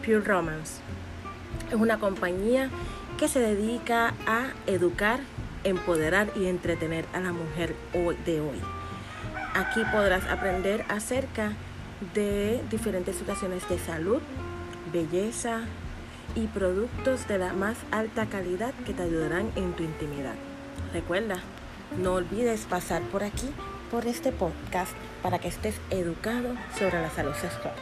Pure Romance. Es una compañía que se dedica a educar, empoderar y entretener a la mujer de hoy. Aquí podrás aprender acerca de diferentes situaciones de salud, belleza y productos de la más alta calidad que te ayudarán en tu intimidad. Recuerda, no olvides pasar por aquí, por este podcast, para que estés educado sobre la salud sexual.